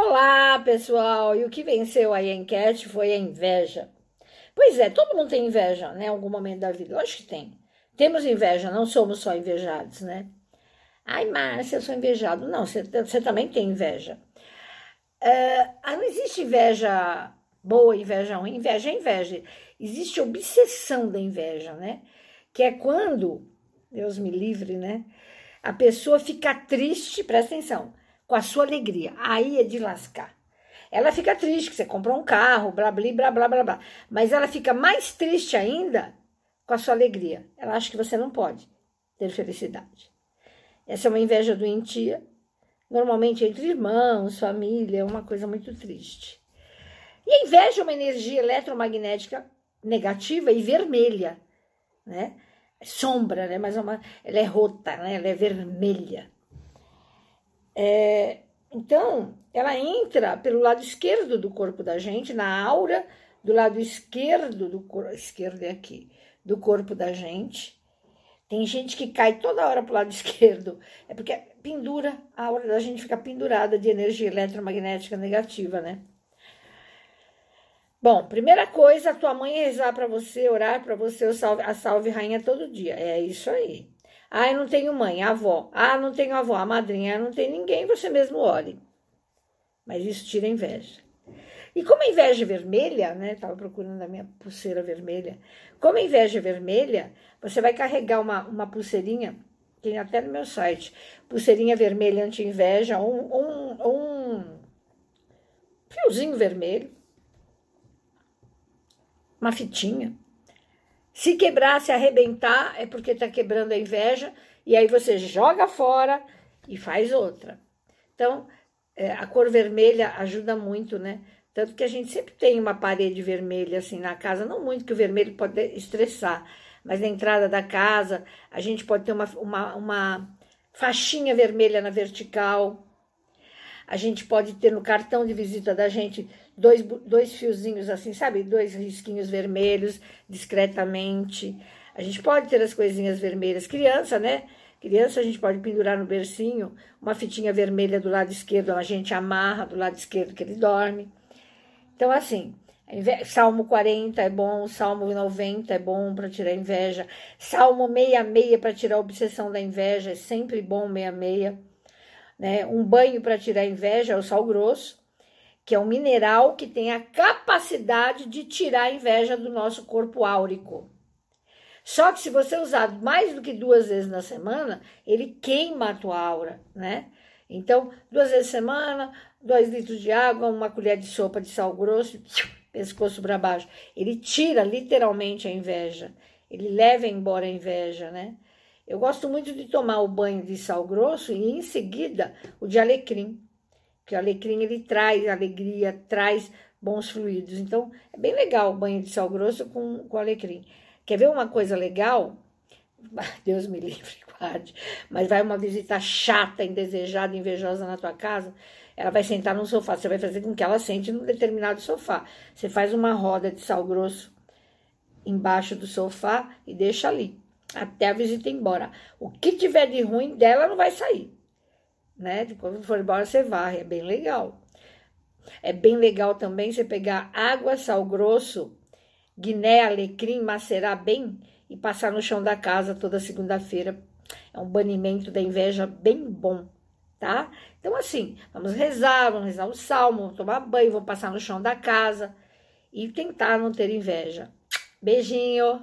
Olá, pessoal! E o que venceu a enquete foi a inveja. Pois é, todo mundo tem inveja, né? Em algum momento da vida. Lógico que tem. Temos inveja, não somos só invejados, né? Ai, Márcia, eu sou invejado. Não, você, você também tem inveja. Uh, não existe inveja boa, inveja ruim. Inveja é inveja. Existe obsessão da inveja, né? Que é quando, Deus me livre, né? A pessoa fica triste, presta atenção, com a sua alegria. Aí é de lascar. Ela fica triste que você comprou um carro, blá, blá, blá, blá, blá. Mas ela fica mais triste ainda com a sua alegria. Ela acha que você não pode ter felicidade. Essa é uma inveja doentia, normalmente entre irmãos, família, é uma coisa muito triste. E a inveja é uma energia eletromagnética negativa e vermelha, né? É sombra, né? Mas é uma, ela é rota, né? Ela é vermelha. É, então, ela entra pelo lado esquerdo do corpo da gente, na aura do lado esquerdo do corpo, esquerdo é aqui, do corpo da gente. Tem gente que cai toda hora pro lado esquerdo, é porque pendura, a aura da gente fica pendurada de energia eletromagnética negativa, né? Bom, primeira coisa, a tua mãe rezar para você, orar para você a salve, a salve rainha todo dia. É isso aí. Ah, eu não tenho mãe, avó. Ah, não tenho avó, a madrinha. Ah, não tem ninguém, você mesmo ore. Mas isso tira inveja. E como a inveja é vermelha, né? Estava procurando a minha pulseira vermelha. Como a inveja é vermelha, você vai carregar uma, uma pulseirinha, tem até no meu site, pulseirinha vermelha anti-inveja, um, um, um fiozinho vermelho, uma fitinha. Se quebrar, se arrebentar, é porque está quebrando a inveja, e aí você joga fora e faz outra. Então, é, a cor vermelha ajuda muito, né? Tanto que a gente sempre tem uma parede vermelha assim na casa, não muito que o vermelho pode estressar, mas na entrada da casa a gente pode ter uma, uma, uma faixinha vermelha na vertical. A gente pode ter no cartão de visita da gente dois, dois fiozinhos assim, sabe? Dois risquinhos vermelhos, discretamente. A gente pode ter as coisinhas vermelhas. Criança, né? Criança, a gente pode pendurar no bercinho uma fitinha vermelha do lado esquerdo, a gente amarra do lado esquerdo que ele dorme. Então, assim, Salmo 40 é bom, Salmo 90 é bom para tirar inveja, Salmo 66 para tirar a obsessão da inveja, é sempre bom 66. Né? Um banho para tirar inveja é o sal grosso que é um mineral que tem a capacidade de tirar a inveja do nosso corpo áurico. Só que se você usar mais do que duas vezes na semana, ele queima a tua aura, né? Então, duas vezes na semana, dois litros de água, uma colher de sopa de sal grosso, pescoço para baixo. Ele tira literalmente a inveja. Ele leva embora a inveja, né? Eu gosto muito de tomar o banho de sal grosso e em seguida o de alecrim que o alecrim ele traz alegria, traz bons fluidos. Então, é bem legal o banho de sal grosso com, com alecrim. Quer ver uma coisa legal? Deus me livre, guarde. Mas vai uma visita chata, indesejada, invejosa na tua casa, ela vai sentar num sofá. Você vai fazer com que ela sente num determinado sofá. Você faz uma roda de sal grosso embaixo do sofá e deixa ali até a visita ir embora. O que tiver de ruim dela não vai sair né? Quando for embora, você varre, é bem legal. É bem legal também você pegar água, sal grosso, guiné, alecrim, macerar bem e passar no chão da casa toda segunda-feira. É um banimento da inveja bem bom, tá? Então, assim, vamos rezar, vamos rezar o salmo, vamos tomar banho, vamos passar no chão da casa e tentar não ter inveja. Beijinho!